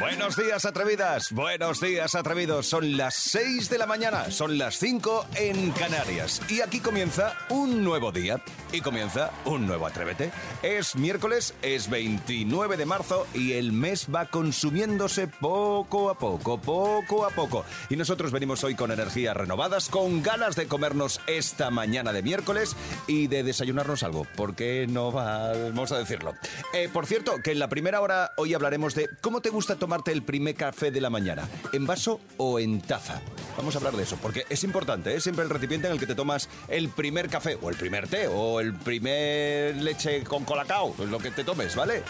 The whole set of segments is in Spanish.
Buenos días, atrevidas. Buenos días, atrevidos. Son las 6 de la mañana, son las 5 en Canarias. Y aquí comienza un nuevo día. Y comienza un nuevo Atrévete. Es miércoles, es 29 de marzo y el mes va consumiéndose poco a poco, poco a poco. Y nosotros venimos hoy con energías renovadas, con ganas de comernos esta mañana de miércoles y de desayunarnos algo. porque no vamos a decirlo? Eh, por cierto, que en la primera hora hoy hablaremos de cómo te gusta tomarte el primer café de la mañana, en vaso o en taza. Vamos a hablar de eso, porque es importante, es ¿eh? siempre el recipiente en el que te tomas el primer café, o el primer té, o el primer leche con colacao, lo que te tomes, ¿vale?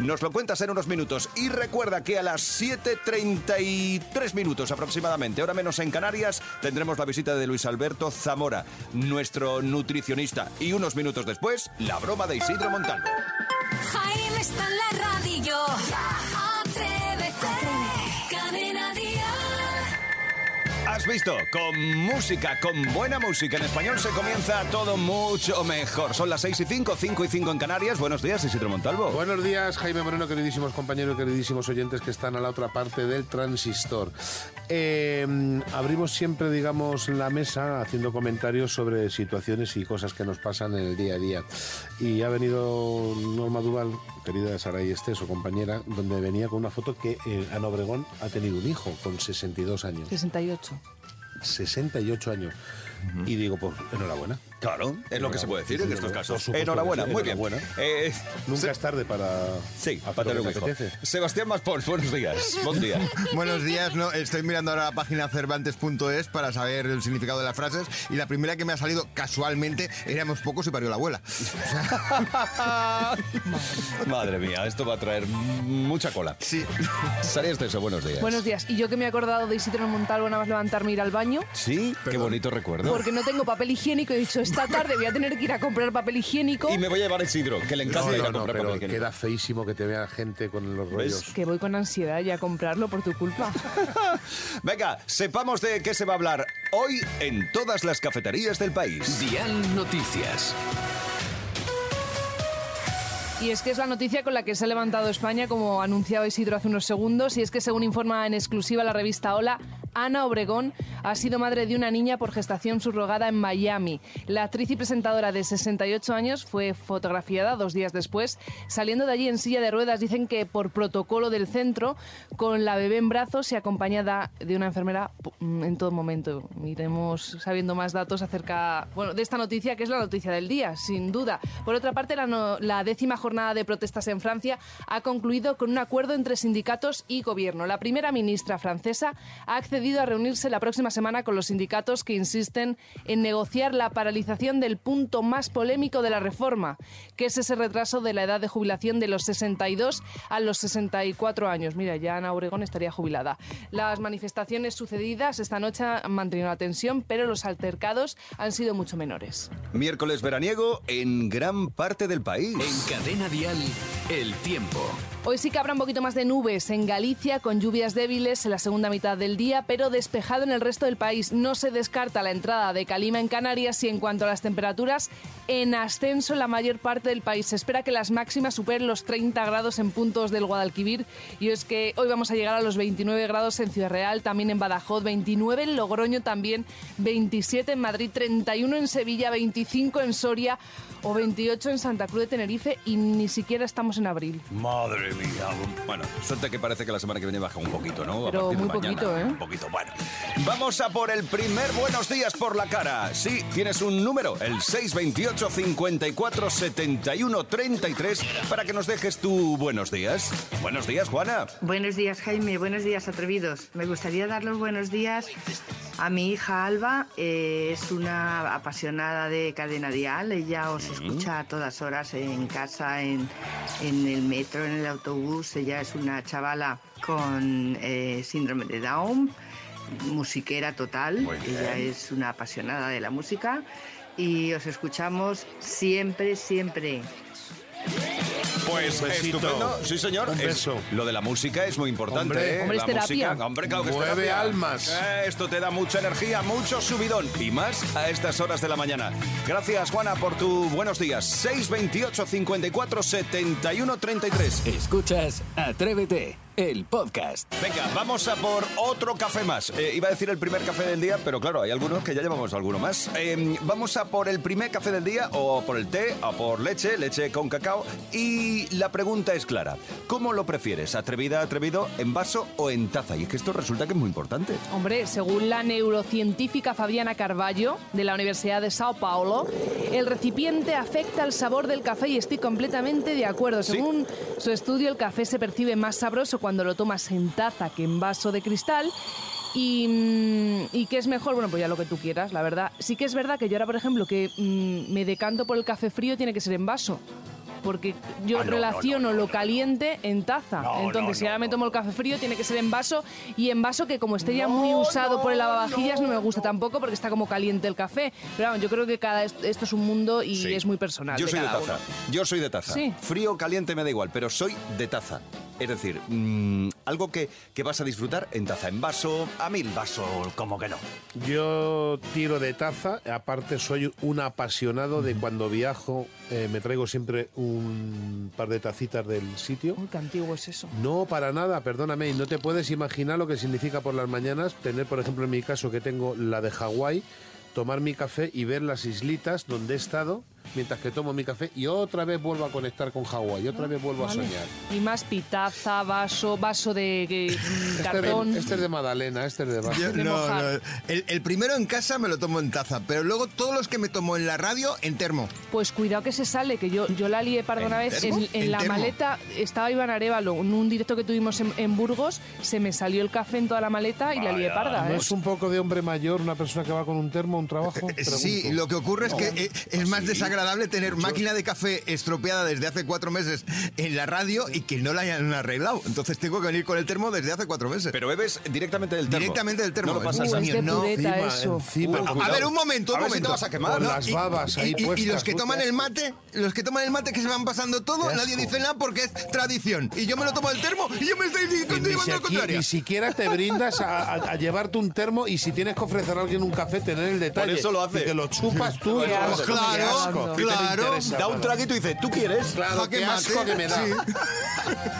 Nos lo cuentas en unos minutos. Y recuerda que a las 7.33 minutos aproximadamente, hora menos en Canarias, tendremos la visita de Luis Alberto Zamora, nuestro nutricionista. Y unos minutos después, la broma de Isidro Montalvo. Jaime está en la. Has visto, con música, con buena música en español se comienza todo mucho mejor. Son las 6 y 5, 5 y 5 en Canarias. Buenos días, Isidro Montalvo. Buenos días, Jaime Moreno, queridísimos compañeros, queridísimos oyentes que están a la otra parte del transistor. Eh, abrimos siempre, digamos, la mesa haciendo comentarios sobre situaciones y cosas que nos pasan en el día a día. Y ha venido Norma Duval, querida Saray Estés, su compañera, donde venía con una foto que eh, Ana Obregón ha tenido un hijo con 62 años. 68. 68 años. Y digo, pues enhorabuena. Claro, es lo que se puede decir en estos casos. Enhorabuena, muy bien. Eh, Nunca es tarde para sí, para tener un hijo. Sebastián Maspons, buenos días. Buen día. buenos días, no, estoy mirando ahora la página cervantes.es para saber el significado de las frases y la primera que me ha salido casualmente éramos pocos y parió la abuela. Madre mía, esto va a traer mucha cola. Sí. Salías de eso, buenos días. Buenos días. Y yo que me he acordado de Isidro Montalvo nada más levantarme ir al baño. Sí, qué bonito recuerdo. Porque no tengo papel higiénico, he dicho, esta tarde voy a tener que ir a comprar papel higiénico. Y me voy a llevar el Isidro, que le encanta ir a comprar pero papel queda feísimo que te vea gente con los rollos. Que voy con ansiedad ya a comprarlo por tu culpa. Venga, sepamos de qué se va a hablar hoy en todas las cafeterías del país. Dial Noticias. Y es que es la noticia con la que se ha levantado España, como anunciaba Isidro hace unos segundos, y es que según informa en exclusiva la revista Hola, Ana Obregón ha sido madre de una niña por gestación subrogada en Miami. La actriz y presentadora de 68 años fue fotografiada dos días después, saliendo de allí en silla de ruedas. Dicen que por protocolo del centro, con la bebé en brazos y acompañada de una enfermera en todo momento. Iremos sabiendo más datos acerca bueno, de esta noticia, que es la noticia del día, sin duda. Por otra parte, la, la décima jornada de protestas en Francia ha concluido con un acuerdo entre sindicatos y gobierno. La primera ministra francesa ha accedido a reunirse la próxima semana con los sindicatos que insisten en negociar la paralización del punto más polémico de la reforma, que es ese retraso de la edad de jubilación de los 62 a los 64 años. Mira, ya Ana Obregón estaría jubilada. Las manifestaciones sucedidas esta noche han mantenido la tensión, pero los altercados han sido mucho menores. Miércoles veraniego en gran parte del país. En cadena dial, el tiempo. Hoy sí que habrá un poquito más de nubes en Galicia, con lluvias débiles en la segunda mitad del día, pero despejado en el resto del país. No se descarta la entrada de calima en Canarias y en cuanto a las temperaturas, en ascenso en la mayor parte del país. Se espera que las máximas superen los 30 grados en puntos del Guadalquivir y es que hoy vamos a llegar a los 29 grados en Ciudad Real, también en Badajoz, 29 en Logroño también, 27 en Madrid, 31 en Sevilla, 25 en Soria o 28 en Santa Cruz de Tenerife y ni siquiera estamos en abril. Madre mía. Bueno, suerte que parece que la semana que viene baja un poquito, ¿no? Pero muy poquito, ¿eh? Un poquito, bueno. Vamos a por el primer buenos días por la cara. Sí, tienes un número, el 628 54 71 33, para que nos dejes tu buenos días. Buenos días, Juana. Buenos días, Jaime. Buenos días, atrevidos. Me gustaría dar los buenos días a mi hija Alba. Eh, es una apasionada de cadena dial. Ella os escucha a todas horas en casa, en, en el metro, en el autobús. Ella es una chavala con eh, síndrome de Down, musiquera total. Ella es una apasionada de la música y os escuchamos siempre, siempre. Pues estupendo, sí señor. Un Es- lo de la música es muy importante. Hombre. ¿eh? Hombre, es la terapia. música, hombre, claro que es Mueve terapia. almas. Eh, esto te da mucha energía, mucho subidón y más a estas horas de la mañana. Gracias, Juana, por tu buenos días. 628 54 71 33. Escuchas Atrévete, el podcast. Venga, vamos a por otro café más. Eh, iba a decir el primer café del día, pero claro, hay algunos que ya llevamos alguno más. Eh, vamos a por el primer café del día, o por el té, o por leche, leche con cacao. Y la pregunta es clara: ¿cómo lo prefieres? ¿Atrevida, atrevido, en vaso o en taza? Y es que esto resulta que es muy importante. Hombre, según la neurocientífica Fabiana Carballo, de la Universidad de Sao Paulo, el recipiente afecta el sabor del café y estoy completamente de acuerdo. Sí. Según su estudio, el café se percibe más sabroso cuando lo tomas en taza que en vaso de cristal. Y, mm, ¿Y qué es mejor? Bueno, pues ya lo que tú quieras, la verdad. Sí que es verdad que yo ahora, por ejemplo, que mm, me decanto por el café frío, tiene que ser en vaso. Porque yo Ah, no, no, relaciono no, no, lo caliente en taza. No, Entonces, no, si ahora no, me tomo el café frío, tiene que ser en vaso. Y en vaso que como esté ya muy usado por el lavavajillas, no, me gusta tampoco porque está como caliente el café. Pero vamos, yo creo que cada esto es un mundo y Sí. es muy personal. Yo soy de taza. uno. Yo soy de taza. Sí. Frío o caliente me da igual, pero soy de taza. Es decir, mm, algo que, que vas a disfrutar en taza, en vaso, a mil vaso, como que no. Yo tiro de taza, aparte soy un apasionado de cuando viajo, eh, me traigo siempre un par de tacitas del sitio. Uy, qué antiguo es eso. No, para nada, perdóname, y no te puedes imaginar lo que significa por las mañanas tener, por ejemplo, en mi caso, que tengo la de Hawái, tomar mi café y ver las islitas donde he estado mientras que tomo mi café y otra vez vuelvo a conectar con Hawái, y otra vez vuelvo a soñar. Y más pitaza, vaso, vaso de mm, Este, cartón. este es de Magdalena, este es de vaso. Yo- no. El, el primero en casa me lo tomo en taza, pero luego todos los que me tomo en la radio en termo. Pues cuidado que se sale, que yo, yo la lié parda ¿En una vez. En, en ¿En la termo? maleta estaba Iván Arevalo, en un directo que tuvimos en, en Burgos, se me salió el café en toda la maleta y la lié parda. ¿No ¿eh? es un poco de hombre mayor una persona que va con un termo a un trabajo? Eh, Sí, Pregunto. lo que ocurre es que eh, es más desagradable tener máquina de café estropeada desde hace cuatro meses en la radio y que no la hayan arreglado. Entonces tengo que venir con el termo desde hace cuatro meses. Pero bebes directamente del termo. Directamente del termo. No lo pasas Uh, a es no, encima, eso. encima. Uh, A- ver, un momento, un A ver si momento. te vas a quemar. Con ¿no? las Y- babas ahí y, y- y puestas, los que toman el mate, los que toman el mate que se van pasando todo, nadie dice nada porque es tradición. Y yo me lo tomo del termo y yo me estoy Y ni, llevando siquiera, contraria. ni siquiera te brindas a, a- a llevarte un termo y si tienes que ofrecer a alguien un café, tener el detalle. eso lo hace. Y que lo chupas tú. Qué claro, Qué asco. ¿Qué te claro. interesa, Da un traguito y dice, ¿tú quieres? Claro, qué asco que me da. Sí.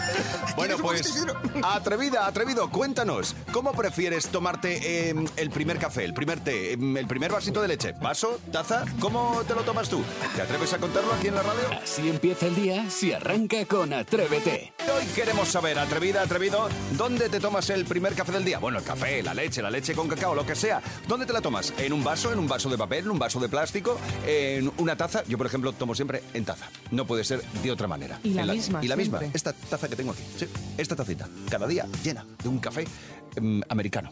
Bueno, ¿Quieres un pues, atrevida, atrevido, cuéntanos, ¿cómo prefieres tomarte eh, el primer café, el primer té, eh, el primer vasito de leche? ¿Vaso? ¿Taza? ¿Cómo te lo tomas tú? ¿Te atreves a contarlo aquí en la radio? Así empieza el día si arranca con Atrévete. Hoy queremos saber, atrevida, atrevido, ¿dónde te tomas el primer café del día? Bueno, el café, la leche, la leche con cacao, lo que sea. ¿Dónde te la tomas? ¿En un vaso, en un vaso de papel, en un vaso de plástico, en una taza? Yo, por ejemplo, tomo siempre en taza. No puede ser de otra manera. Y la En misma, Y la misma. Esta taza que tengo aquí. Sí, esta tacita. Cada día llena de un café em, americano.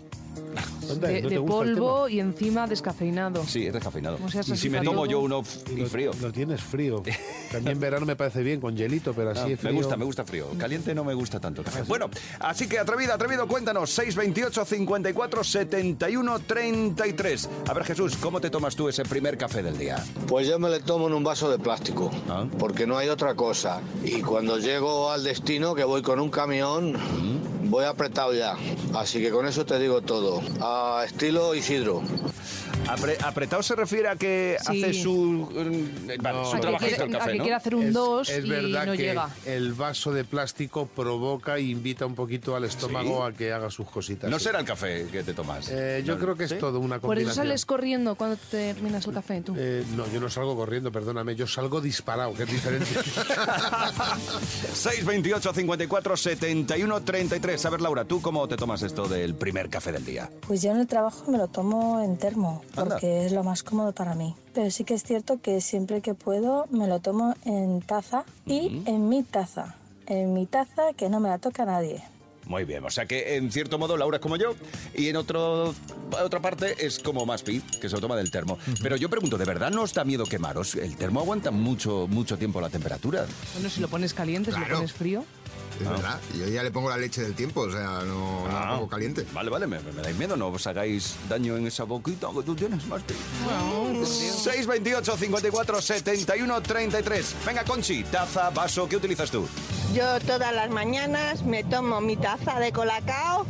¿Dónde? De, ¿No te de gusta el polvo y encima descafeinado. Sí, es descafeinado. O sea, y si me tomo yo uno y frío. Lo, lo tienes frío. También verano me parece bien, con hielito, pero así Ah, es frío. me gusta, me gusta frío. Caliente no me gusta tanto. el café. Bueno, así que atrevida, atrevido, cuéntanos. 628 54 71 33. A ver, Jesús, ¿cómo te tomas tú ese primer café del día? Pues yo me le tomo en un vaso de plástico, Ah. porque no hay otra cosa. Y cuando llego al destino, que voy con un camión, voy apretado ya. Así que con eso te digo todo. A estilo Isidro. Apre- apretado se refiere a que Sí. hace su, eh, vale, No. su trabajito el a café, que ¿no? quiere hacer un Es- 2 es y verdad no que llega. el vaso de plástico provoca e invita un poquito al estómago Sí. a que haga sus cositas. No sí. será el café que te tomas. Eh, yo No, creo que es ¿sí? todo una Por eso combinación. sales corriendo cuando te terminas el café, tú. Eh, no, yo no salgo corriendo, perdóname, yo salgo disparado, que es diferente. 628 54 71 33. A ver, Laura, ¿tú cómo te tomas esto del primer café del día? Pues yo en el trabajo me lo tomo en termo, Anda. porque es lo más cómodo para mí. Pero sí que es cierto que siempre que puedo me lo tomo en taza y en mi taza. En mi taza que no me la toca nadie. Muy bien, o sea que en cierto modo Laura es como yo y en otro, otra parte es como Maspi, que se lo toma del termo. Pero yo pregunto, ¿de verdad no os da miedo quemaros? El termo aguanta mucho, mucho tiempo la temperatura. Bueno, si lo pones caliente, si lo Claro. pones frío. Es verdad. Yo ya le pongo la leche del tiempo, o sea, no, no la Ah. pongo caliente. Vale, vale, me, me dais miedo, no os hagáis daño en esa boquita que tú tienes, Marti. 628 54 71 33. Venga, Conchi, taza, vaso, ¿qué utilizas tú? Yo todas las mañanas me tomo mi taza de colacao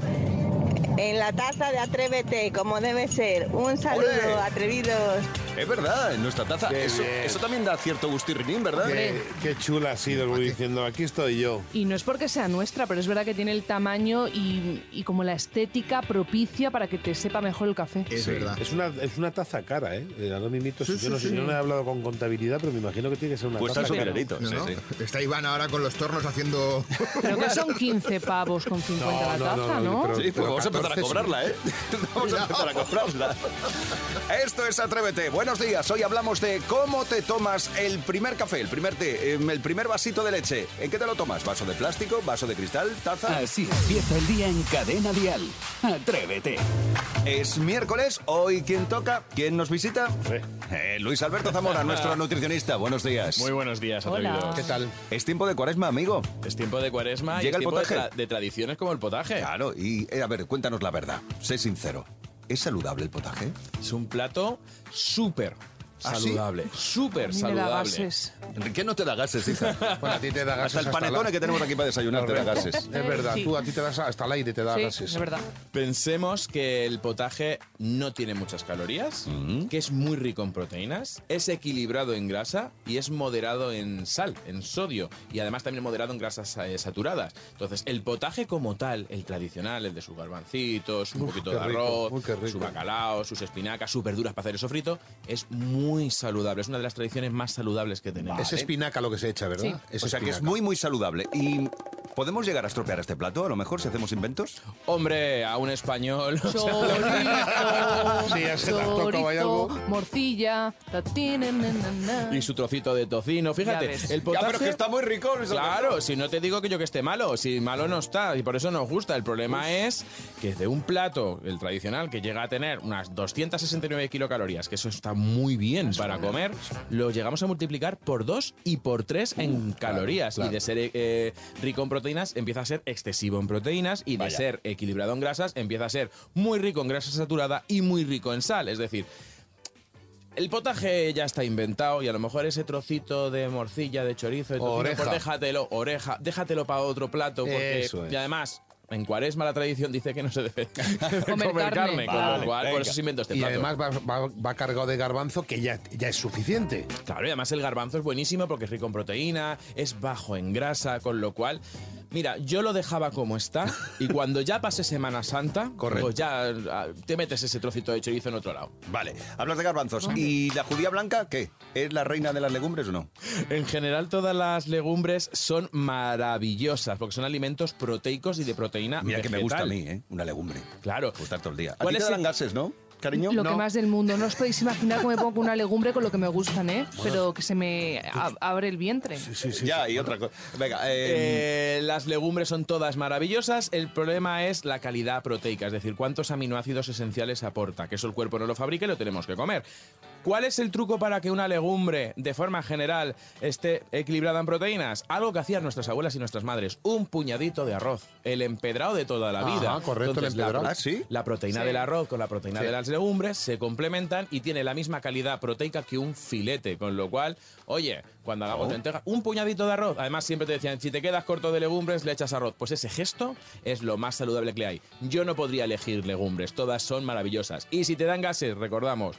en la taza de Atrévete, como debe ser. Un saludo, atrevidos. Es verdad, en nuestra taza. Qué Eso, bien. eso también da cierto gustirrinín, ¿verdad? Qué, qué chula ha sido el Guri diciendo, aquí estoy yo. Y no es porque sea nuestra, pero es verdad que tiene el tamaño y, y como la estética propicia para que te sepa mejor el café. Es verdad. Es una, es una taza cara, ¿eh? Eh, Ahora mismito, Sí, yo sí, no, sí. he hablado con contabilidad, pero me imagino que tiene que ser una Cuesta taza su cara. dinerito, No, sí, no. sí. Está Iván ahora con los tornos haciendo... Pero que son 15 pavos con 50 la No, no, taza, no, ¿no? no, pero- Sí, pues vamos a empezar a 14 sí. cobrarla, ¿eh? Vamos a empezar a cobrarla. Esto es Atrévete. Buenos días. Hoy hablamos de cómo te tomas el primer café, el primer té, em, el primer vasito de leche. ¿En qué te lo tomas? ¿Vaso de plástico? ¿Vaso de cristal? ¿Taza? Así empieza el día en Cadena Dial. Atrévete. Es miércoles. Hoy, ¿quién toca? ¿Quién nos visita? Eh, Luis Alberto Zamora, nuestro nutricionista. Buenos días. Muy buenos días, Hola. atrevidos. ¿Qué tal? Es tiempo de cuaresma, amigo. Es tiempo de cuaresma y ¿Llega es el tiempo de, potaje? tra- de tradiciones como el potaje. Claro, y eh, a ver, cuéntanos la verdad. Sé sincero. ¿Es saludable el potaje? Es un plato súper. Saludable. Súper saludable. gases. ¿Qué no te da gases, hija? Bueno, a ti te da gases Hasta el panetone la- que tenemos aquí para desayunar te da gases. Es verdad, Sí. tú a ti te das hasta el aire te da Sí, gases. es verdad. Pensemos que el potaje no tiene muchas calorías, que es muy rico en proteínas, es equilibrado en grasa y es moderado en sal, en sodio y además también moderado en grasas eh, saturadas. Entonces, el potaje como tal, el tradicional, el de sus garbancitos, un Uf, poquito de rico, arroz, su bacalao, sus espinacas, sus verduras para hacer el sofrito, es muy saludable. Es una de las tradiciones más saludables que tenemos. Es espinaca lo que se echa, ¿verdad? Sí. Es o sea que es muy, muy saludable. ¿Y podemos llegar a estropear este plato? A lo mejor si hacemos inventos. Hombre, a un español. Chorizo, Sí, ¿hay algo? chorizo, morcilla, y su trocito de tocino. Fíjate, ves. el potaje... Ya, pero que está muy rico. Claro, si no te digo que yo que esté malo, si malo no está y por eso nos gusta. El problema es que de un plato, el tradicional, que llega a tener unas 269 kilocalorías, que eso está muy bien para comer, lo llegamos a multiplicar por dos y por tres en calorías. claro. Y de ser eh, rico en proteínas, empieza a ser excesivo en proteínas y de Vaya. ser equilibrado en grasas, empieza a ser muy rico en grasa saturada y muy rico en sal. Es decir, el potaje ya está inventado y a lo mejor ese trocito de morcilla, de chorizo, de tocino, Oreja. pues déjatelo, oreja, déjatelo para otro plato porque Eso es. y además en Cuaresma la tradición dice que no se debe comer, Comer carne. carne, con lo cual por eso se inventó este Y plato. además va, va- va cargado de garbanzo que ya, ya es suficiente. Claro, y además el garbanzo es buenísimo porque es rico en proteína, es bajo en grasa, con lo cual, mira, yo lo dejaba como está y cuando ya pase Semana Santa, Correcto. pues ya ah, te metes ese trocito de chorizo en otro lado. Vale, hablas de garbanzos. ¿Y la judía blanca qué? ¿Es la reina de las legumbres o no? En general todas las legumbres son maravillosas porque son alimentos proteicos y de proteína Mira que me gusta a mí, ¿eh? Una legumbre. Claro. Gustar todo el día. ¿A ¿Cuál ti te es dan el- gases, no, cariño? Lo no. que más del mundo. No os podéis imaginar cómo me pongo una legumbre con lo que me gustan, ¿eh? Pero que se me abre el vientre. Sí, sí. Ya, y otra cosa. Venga, eh, Eh, las legumbres son todas maravillosas. El problema es la calidad proteica, es decir, cuántos aminoácidos esenciales aporta, que eso el cuerpo no lo fabrica y lo tenemos que comer. ¿Cuál es el truco para que una legumbre, de forma general, esté equilibrada en proteínas? Algo que hacían nuestras abuelas y nuestras madres, un puñadito de arroz, el empedrado de toda la vida. Ajá, correcto, el la empedrado. ¿Ah, sí? La proteína del arroz con la proteína Sí. de las legumbres se complementan y tiene la misma calidad proteica que un filete, con lo cual, oye, cuando hagamos lentejas, un puñadito de arroz, además siempre te decían, si te quedas corto de legumbres, le echas arroz. Pues ese gesto es lo más saludable que hay. Yo no podría elegir legumbres, todas son maravillosas. Y si te dan gases, recordamos,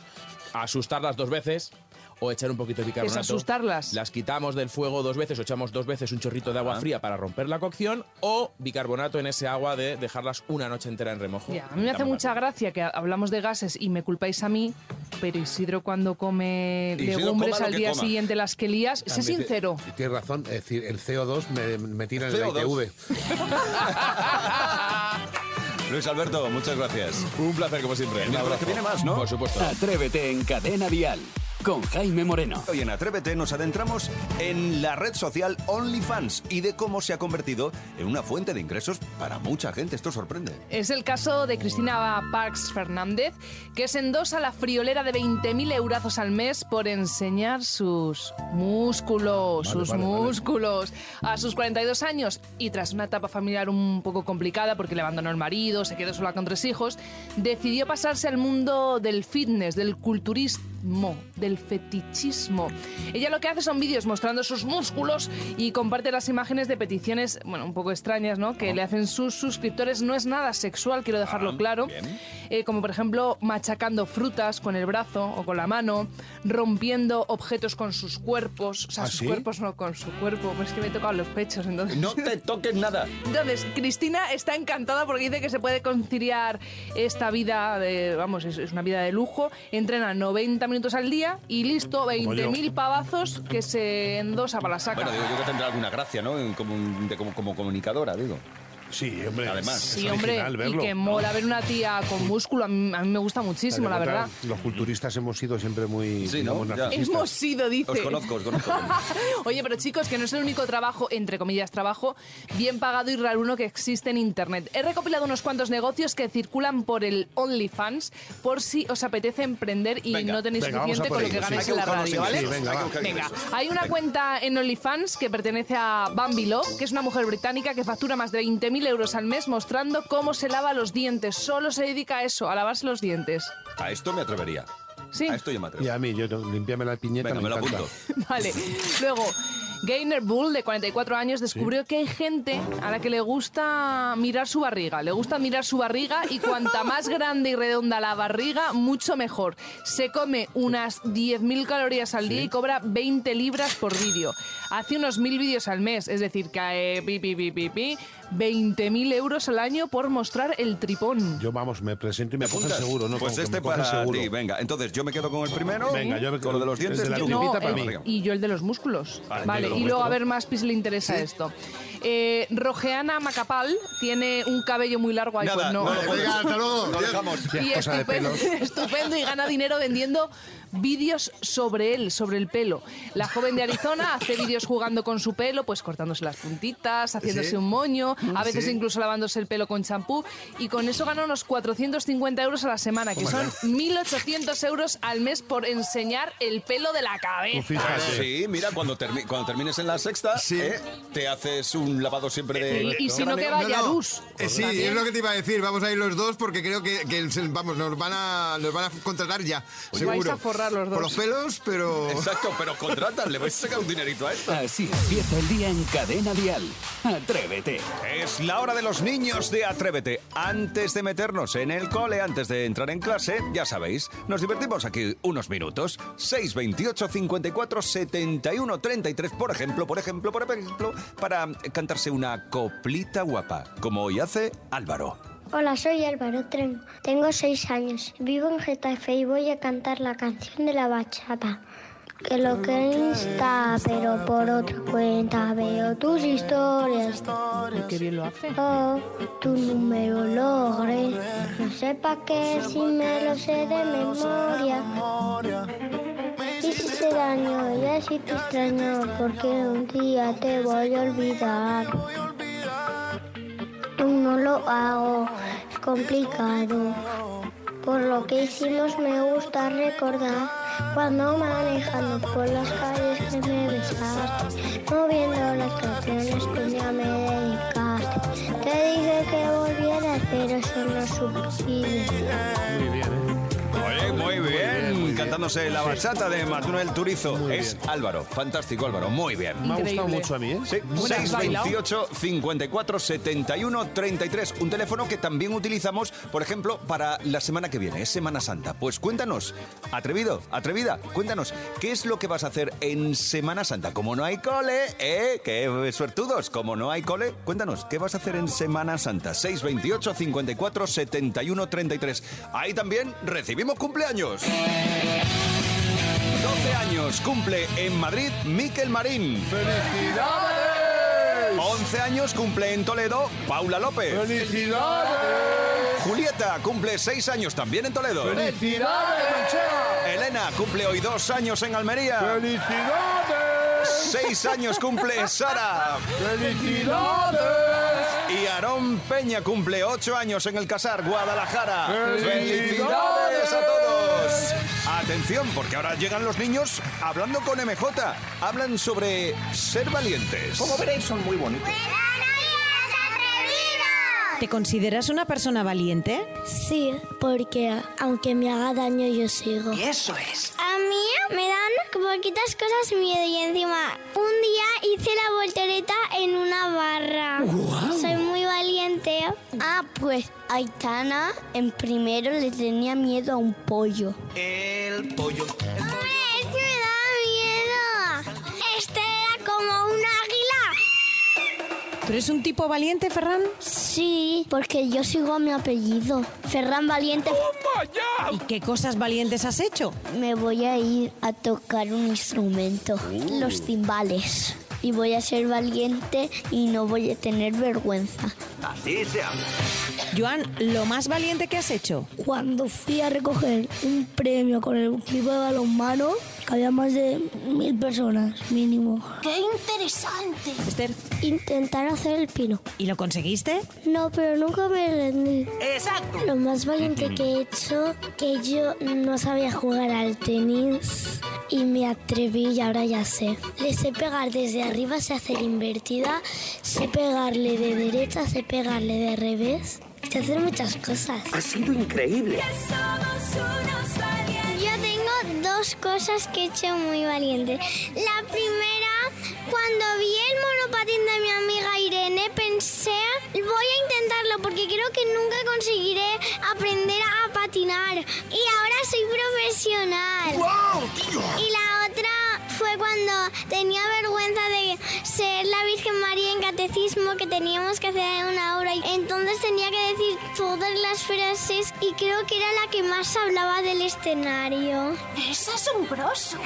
asustarlas dos veces o echar un poquito de bicarbonato. asustarlas? Las quitamos del fuego dos veces o echamos dos veces un chorrito de agua fría para romper la cocción o bicarbonato en ese agua de dejarlas una noche entera en remojo. Ya, a mí me hace mucha gracia que hablamos de gases y me culpáis a mí, pero Isidro cuando come Isidro legumbres al día coma. siguiente las que lías, sé sincero. Tienes razón, es decir, el CO2 me, me tira en el CO2. ITV. Luis Alberto, muchas gracias. Un placer como siempre. El miércoles que viene más, ¿no? Por supuesto. Atrévete en Cadena Dial con Jaime Moreno. Hoy en Atrévete nos adentramos en la red social OnlyFans y de cómo se ha convertido en una fuente de ingresos para mucha gente. Esto sorprende. Es el caso de Cristina Parks Fernández, que se endosa la friolera de 20.000 eurazos al mes por enseñar sus músculos, Vale, sus vale, vale. músculos. A sus 42 años y tras una etapa familiar un poco complicada porque le abandonó el marido, se quedó sola con tres hijos, decidió pasarse al mundo del fitness, del culturismo, del fetichismo. Ella lo que hace son vídeos mostrando sus músculos y comparte las imágenes de peticiones, bueno, un poco extrañas, ¿no? Que le hacen sus suscriptores. No es nada sexual, quiero dejarlo claro. Eh, como por ejemplo machacando frutas con el brazo o con la mano, rompiendo objetos con sus cuerpos, o sea, ¿Ah, sus sí? cuerpos no con su cuerpo, pues es que me he tocado los pechos, entonces. No te toques nada. Entonces, Cristina está encantada porque dice que se puede conciliar esta vida, de, vamos, es, es una vida de lujo. Entrena 90 minutos al día y listo, Como yo. 20.000 pavazos que se endosa para la saca. Bueno, digo yo que tendrá alguna gracia, ¿no? Como, de- como, como comunicadora, digo. Sí, hombre. Además. Sí, hombre, y que mola ver una tía con músculo. A mí, a mí me gusta muchísimo, la verdad. Los culturistas hemos sido siempre muy Sí. Hemos sido, dice. Os conozco, os conozco. Oye, pero chicos, que no es el único trabajo, entre comillas, trabajo bien pagado y raruno que existe en Internet. He recopilado unos cuantos negocios que circulan por el OnlyFans por si os apetece emprender y Venga, no tenéis venga, suficiente con lo que sí. ganáis en la radio, ¿vale? Sí, venga, hay Venga, hay una cuenta en OnlyFans que pertenece a Bambi Love, que es una mujer británica que factura más de 20.000 euros al mes mostrando cómo se lava los dientes. Solo se dedica a eso, a lavarse los dientes. A esto me atrevería. Sí. A esto yo me atrevo. Y a mí, yo limpiame la piñeta. Venga, me lo encanta. apunto. Vale. Luego, Gainer Bull, de 44 años, descubrió que hay gente a la que le gusta mirar su barriga. Le gusta mirar su barriga y cuanta más grande y redonda la barriga, mucho mejor. Se come unas 10.000 calorías al día y cobra 20 libras por vídeo. Hace unos 1.000 vídeos al mes, es decir, que eh, pi, pi, pi, pi, pi, 20.000 euros al año por mostrar el tripón. Yo, vamos, me presento y me ¿Apuntas? seguro, ¿no? Pues Como este para seguro. ti, venga. Entonces yo me quedo con el primero. Venga, yo me- con lo de los dientes. desde la No, para mí. y yo el de los músculos. Vale, Vale, de los y luego a ver más pis le interesa esto. Eh, Rogeana Macapal tiene un cabello muy largo. Ay, Nada, pues no. no hasta luego. Lo dejamos. y cosa de estupendo, pelos. estupendo y gana dinero vendiendo vídeos sobre él, sobre el pelo. La joven de Arizona hace vídeos jugando con su pelo, pues cortándose las puntitas, haciéndose Sí. un moño, a veces Sí. incluso lavándose el pelo con champú y con eso gana unos 450 euros a la semana, que son 1.800 euros al mes por enseñar el pelo de la cabeza. Fíjate. Sí, mira, cuando, termi- cuando termines en la sexta, Sí. ¿eh? te haces un lavado siempre de. Y- y si no, que vaya Luz. Eh, sí, También. es lo que te iba a decir. Vamos a ir los dos porque creo que, vamos, nos van a, nos van a contratar ya. Seguro. vais a forrar los dos. Por los pelos, pero. Exacto, pero contratan, le vais a sacar un dinerito a esto. Así empieza el día en Cadena Dial. Atrévete. Es la hora de los niños de Atrévete. Antes de meternos en el cole, antes de entrar en clase, ya sabéis, nos divertimos aquí unos minutos. 628 54 71 33, por ejemplo, por ejemplo, por ejemplo, para cantarse una coplita guapa, como hoy hace Álvaro. Hola, soy Álvaro Trem. Tengo seis años. Vivo en Getafe y voy a cantar la canción de la bachata. Que lo que insta, pero por otra cuenta veo tus historias. Qué bien lo hace. Oh, tu número logré. No sé pa' qué si me lo sé de memoria. Hiciste daño y así te extraño porque un día te voy a olvidar. No lo hago, es complicado. Por lo que hicimos me gusta recordar cuando manejando por las calles que me besaste, moviendo las canciones que un día me dedicaste. Te dije que volvieras, pero eso no es suficiente. Muy bien, ¿eh? Muy bien, cantándose la bachata de Manuel Turizo. Es Álvaro, fantástico Álvaro, muy bien. Me ha gustado mucho a mí, ¿eh? Sí, Bueno, has bailado. 628 54 71 33. Un teléfono que también utilizamos, por ejemplo, para la semana que viene, es Semana Santa. Pues cuéntanos, atrevido, atrevida, cuéntanos, ¿qué es lo que vas a hacer en Semana Santa? Como no hay cole, ¿eh? ¡Qué suertudos! Como no hay cole, cuéntanos, ¿qué vas a hacer en Semana Santa? 628 54 71 33. Ahí también recibimos cumpleaños. 12 años cumple en Madrid Miquel Marín. ¡Felicidades! 11 años cumple en Toledo Paula López. ¡Felicidades! Julieta cumple 6 años también en Toledo. ¡Felicidades! Elena cumple hoy dos años en Almería. ¡Felicidades! Seis años cumple Sara. ¡Felicidades! Y Aarón Peña cumple ocho años en el Casar, Guadalajara. ¡Felicidades! Atención, porque ahora llegan los niños hablando con MJ. Hablan sobre ser valientes. Como veréis, son muy bonitos. ¿Te consideras una persona valiente? Sí, porque aunque me haga daño yo sigo. Y eso es. A mí me dan poquitas cosas miedo y encima un día hice la voltereta en una barra. Soy Ah, pues Aitana en primero le tenía miedo a un pollo. El pollo. ¡Es que me da miedo! Este era como un águila. ¿Tú eres un tipo valiente, Ferran? Sí, porque yo sigo a mi apellido. Ferran Valiente. ¿Y qué cosas valientes has hecho? Me voy a ir a tocar un instrumento, los timbales. Y voy a ser valiente y no voy a tener vergüenza. Así se habla. Joan, lo más valiente que has hecho. Cuando fui a recoger un premio con el equipo de balonmano, que había más de mil personas mínimo. ¡Qué interesante! Esther. Intentar hacer el pino. ¿Y lo conseguiste? No, pero nunca me rendí. Exacto. Lo más valiente que he hecho, que yo no sabía jugar al tenis y me atreví y ahora ya sé. Le sé pegar desde arriba, sé hacer invertida, sé pegarle de derecha, sé pegarle de revés, sé hacer muchas cosas. Ha sido increíble. Yo tengo dos cosas que he hecho muy valientes. La primera, cuando vi el monopatín de mi amiga Irene, pensé, voy a intentarlo porque creo que nunca conseguiré aprender a patinar. Y ahora soy profesional. Y la otra fue cuando tenía vergüenza de ser la Virgen María en catecismo que teníamos que frases y creo que era la que más hablaba del escenario. Es asombroso.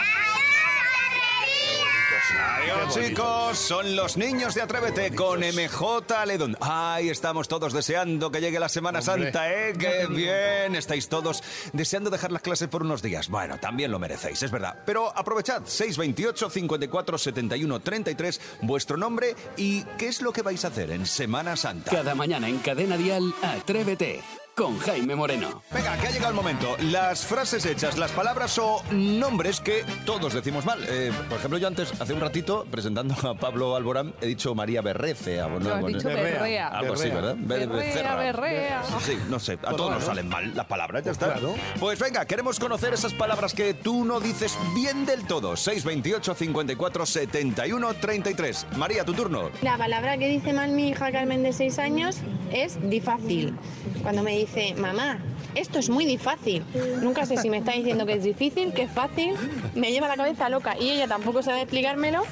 Adiós, chicos, son los niños de Atrévete con MJ Ledón. Ay, estamos todos deseando que llegue la Semana Hombre. Santa, ¿eh? ¡Qué bien! Estáis todos deseando dejar las clases por unos días. Bueno, también lo merecéis, es verdad. Pero aprovechad, 628 54 71 33, vuestro nombre y qué es lo que vais a hacer en Semana Santa. Cada mañana en Cadena Dial, Atrévete con Jaime Moreno. Venga, que ha llegado el momento. Las frases hechas, las palabras o nombres que todos decimos mal. Eh, por ejemplo, yo antes, hace un ratito, presentando a Pablo Alborán, he dicho María Berrece. Lo has dicho berrea. Algo así, ¿verdad? Be- Berrea, berrea. Sí, no sé. A todos nos salen mal las palabras, ya está. claro. Pues venga, queremos conocer esas palabras que tú no dices bien del todo. 628 54 71 33. María, tu turno. La palabra que dice mal mi hija Carmen de 6 años es difícil. Cuando me dice, mamá, esto es muy difícil. Nunca sé si me está diciendo que es difícil, que es fácil. Me lleva la cabeza loca y ella tampoco sabe explicármelo.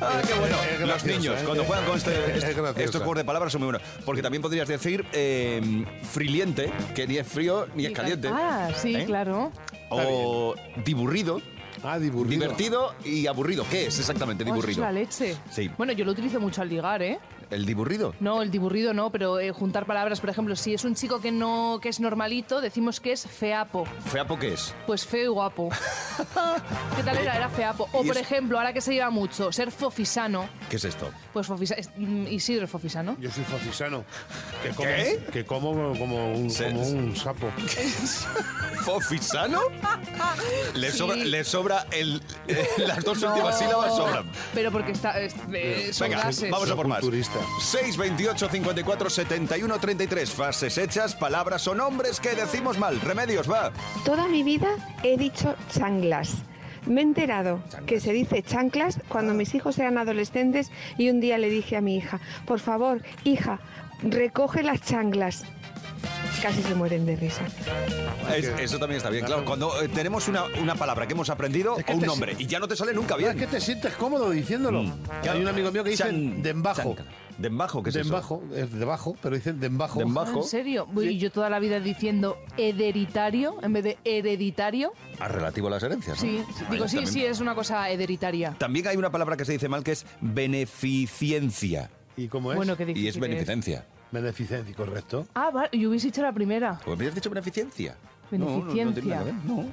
Ah, qué bueno. Es Los gracioso, niños, ¿eh? cuando juegan con este, Es este- estos juegos de palabras son muy buenos. Porque también podrías decir eh, friliente, que ni es frío ni es caliente. Ah, sí, ¿Eh? claro. O diburrido, Ah, diburrido. divertido y aburrido. ¿Qué es exactamente Oh, eso es diburrido? la leche. Sí. Bueno, yo lo utilizo mucho al ligar, ¿eh? ¿El diburrido? No, el diburrido no, pero eh, juntar palabras, por ejemplo, si es un chico que no que es normalito, decimos que es feapo. ¿Feapo qué es? Pues feo y guapo. ¿Qué tal era? Era feapo. O, por es- ejemplo, ahora que se lleva mucho, ser fofisano. ¿Qué es esto? Pues fofisa, es- mm, Isidro es fofisano. Yo soy fofisano. Que como, ¿Qué? Que como como un, Se- como un sapo. ¿Fofisano? Le Sí. sobra, le sobra el, eh, las dos No, últimas sílabas sobran. Pero porque está, es- eh, son Venga, gases. vamos a por más. Culturista. 628 54 71 33. Frases hechas, palabras o nombres que decimos mal. Remedios, va. Toda mi vida he dicho chanclas. Me he enterado que se dice chanclas cuando mis hijos eran adolescentes y un día le dije a mi hija, por favor, hija, recoge las chanclas. Casi se mueren de risa. Es- eso también está bien, claro. Cuando eh, tenemos una, una palabra que hemos aprendido Es que o un te nombre si- y ya no te sale nunca Es bien. que te sientes cómodo diciéndolo. Que Hay un amigo mío que dice Chan- dembajo. chanca. ¿Dembajo? ¿Qué es eso? Dembajo, es debajo, pero dicen dembajo. Dembajo. ¿En serio? Y yo toda la vida diciendo hereditario en vez de hereditario. Ah, relativo a las herencias. ¿no? Sí, Bueno, digo, sí, también- sí, es una cosa hereditaria. También hay una palabra que se dice mal que es beneficencia. ¿Y cómo es? Bueno, qué difícil. Y es beneficencia. Beneficencia, correcto. Ah, vale, yo hubiese dicho la primera. ¿O habías dicho beneficencia? No, no, no Beneficencia. no.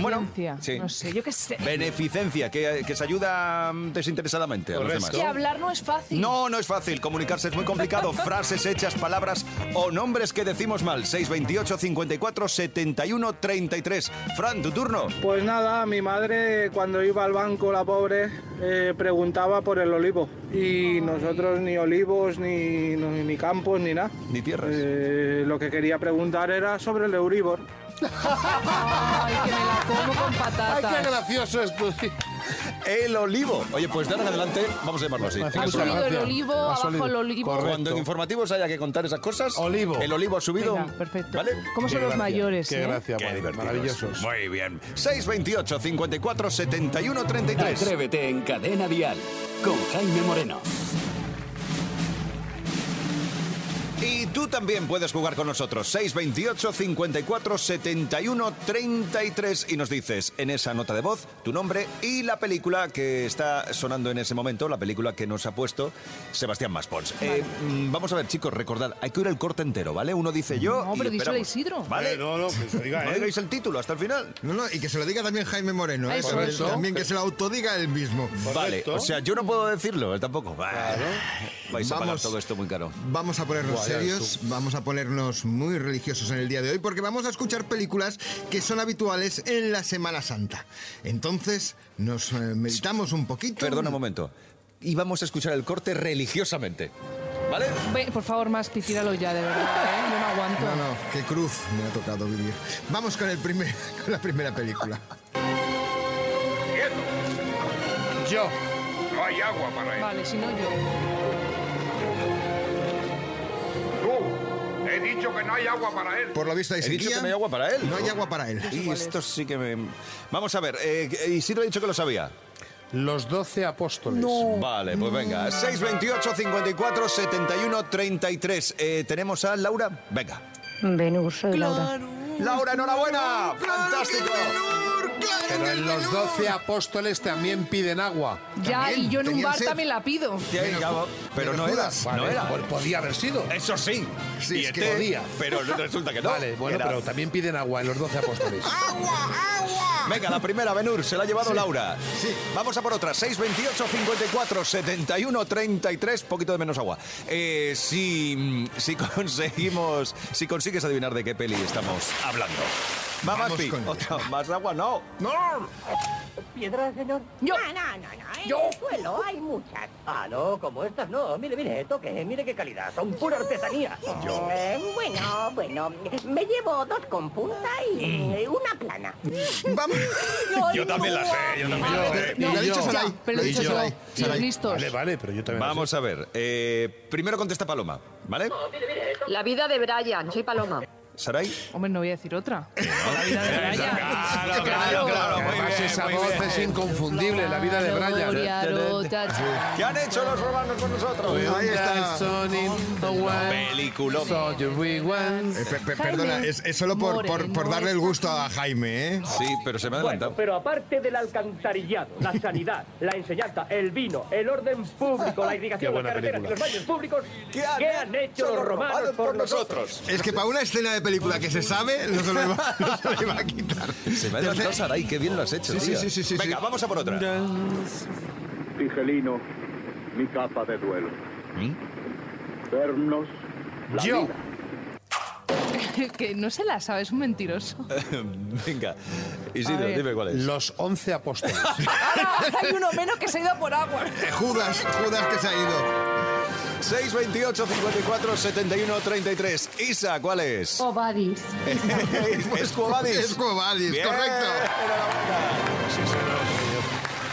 Bueno, sí. No sé, yo qué sé. Beneficencia, que, que se ayuda mm, desinteresadamente a los demás. Que hablar no es fácil. No, no es fácil. Comunicarse es muy complicado. Frases hechas, palabras o nombres que decimos mal. 628 54 71 33. Fran, tu turno. Pues nada, mi madre cuando iba al banco, la pobre, eh, preguntaba por el olivo. Y nosotros ni olivos, ni, ni, ni campos, ni nada. Ni tierras. Eh, lo que quería preguntar era sobre el Euribor. Ay, que me la como con patatas. Ay, qué gracioso esto. El olivo. Oye, pues de ahora en adelante, vamos a llamarlo así. Ha subido el olivo, abajo el olivo. Correcto. Cuando en informativos haya que contar esas cosas, Olivo. el olivo ha subido. Venga, perfecto. ¿Vale? ¿Cómo son Qué los gracia, mayores? Qué eh? gracia, Qué divertidos. maravillosos. Muy bien. 628 54 71 33. Atrévete en Cadena Dial con Jaime Moreno. Tú también puedes jugar con nosotros. 628 54 71 33 y nos dices en esa nota de voz tu nombre y la película que está sonando en ese momento, la película que nos ha puesto Sebastián Maspons. Eh, mm, vamos a ver, chicos, recordad, hay que oír el corte entero, ¿vale? Uno dice yo. No, pero díselo. Isidro. ¿Vale? Eh, no, no, que se diga No digáis el título hasta el final. No, no, y que se lo diga también Jaime Moreno. ¿eh? Eso. También que se lo autodiga él mismo. Vale, o sea, yo no puedo decirlo, él tampoco. Vais a pagar Vamos. todo esto muy caro. Vamos a ponernos ya serios, vamos a ponernos muy religiosos en el día de hoy porque vamos a escuchar películas que son habituales en la Semana Santa. Entonces, nos eh, meditamos un poquito. Perdona un momento. Y vamos a escuchar el corte religiosamente. ¿Vale? Ve, por favor, más tíralo ya, de verdad, ¿eh? Yo no aguanto. No, no, qué cruz me ha tocado vivir. Vamos con, el primer, con la primera película. Yo. No hay agua para él. Vale, si no yo. He dicho que no hay agua para él. Por lo visto hay He dicho sequía. que no hay agua para él. No hay agua para él. Y esto sí que me... Vamos a ver, eh, Isidro ha dicho que lo sabía. Los doce apóstoles. Vale, pues venga. 628 54 71 33. Eh, ¿Tenemos a Laura? Venga. Venus, soy Laura. Laura, enhorabuena. Fantástico. Pero en los doce apóstoles también piden agua. Ya, También, y yo en un tenían bar sed. también la pido. Ya, ya, pero no era. Judas. No Vale, era. pues podía haber sido. Eso sí. Sí, Y es este, que podía. Pero resulta que no. Vale, bueno, Era- pero también piden agua en los doce apóstoles. Venga, la primera, Benur, se la ha llevado Laura. sí. Vamos a por otra. 628 54 71 33. Poquito de menos agua. Eh, si, si conseguimos. Si consigues adivinar de qué peli estamos hablando. Va, Vamos Maspi. con Otra, más agua, no. ¡No! ¿Piedras, señor? Yo. No, no, no, no. En el suelo hay muchas. Ah, no, como estas no. Mire, mire, toque, mire qué calidad. Son pura artesanía. Eh, bueno, bueno. Me llevo dos con punta y eh, una plana. Vamos. Yo también la sé, yo también la sé. Lo ha dicho yo. Saray. Pero Lo ha he dicho dicho yo. Saray. Y Saray. listos. Vale, vale, pero yo también. Vamos a ver. eh, primero contesta Paloma, ¿vale? La vida de Brian, soy Paloma. ¿Saray? Hombre, no voy a decir otra. La vida de Brian. Claro, claro, claro. Muy Además, bien, esa muy voz bien. es inconfundible, la vida de Brian. ¿Qué han hecho los romanos con nosotros? Ahí está. Peliculón. Eh, pe- pe- perdona, es, es solo por, por, por darle el gusto a Jaime, ¿eh? Sí, pero se me ha Bueno, adelantado. pero aparte del alcantarillado, la sanidad, la enseñanza, el vino, el orden público, la Qué irrigación, las carreteras y película. los baños públicos, ¿Qué han hecho los romanos por nosotros? Es que para una escena de película que se sabe, no se lo iba, no se lo iba a quitar. Se me ha adelantado Saray, qué bien lo has hecho, Sí, sí, tío. sí, sí, sí, Venga, sí. vamos a por otra. Tigelino, mi capa de duelo. Vernos la Yo. vida. que no se la sabe, es un mentiroso. Venga, Isidro, ver. dime cuál es. Los once apóstoles. Ahora hay uno menos que se ha ido por agua. Eh, Judas, Judas que se ha ido. 628 54 71 33. Isa, ¿cuál es? Obadis. es Cuobadis. Es Cuobadis, Bien, correcto.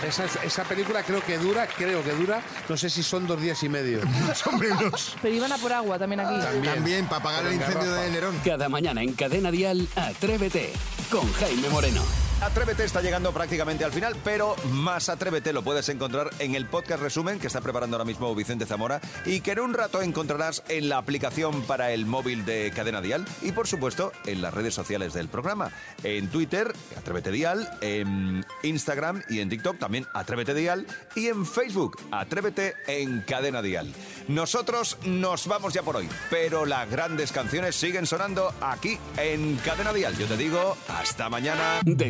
Esa, esa película creo que dura, creo que dura, no sé si son dos días y medio. O menos. Pero iban a por agua también aquí. También, para apagar el incendio de Nerón. Cada mañana en Cadena Dial, Atrévete con Jaime Moreno. Atrévete está llegando prácticamente al final, pero más Atrévete lo puedes encontrar en el podcast resumen que está preparando ahora mismo Vicente Zamora y que en un rato encontrarás en la aplicación para el móvil de Cadena Dial y por supuesto en las redes sociales del programa. En Twitter, Atrévete Dial, en Instagram y en TikTok también Atrévete Dial y en Facebook, Atrévete en Cadena Dial. Nosotros nos vamos ya por hoy, pero las grandes canciones siguen sonando aquí en Cadena Dial. Yo te digo, hasta mañana. De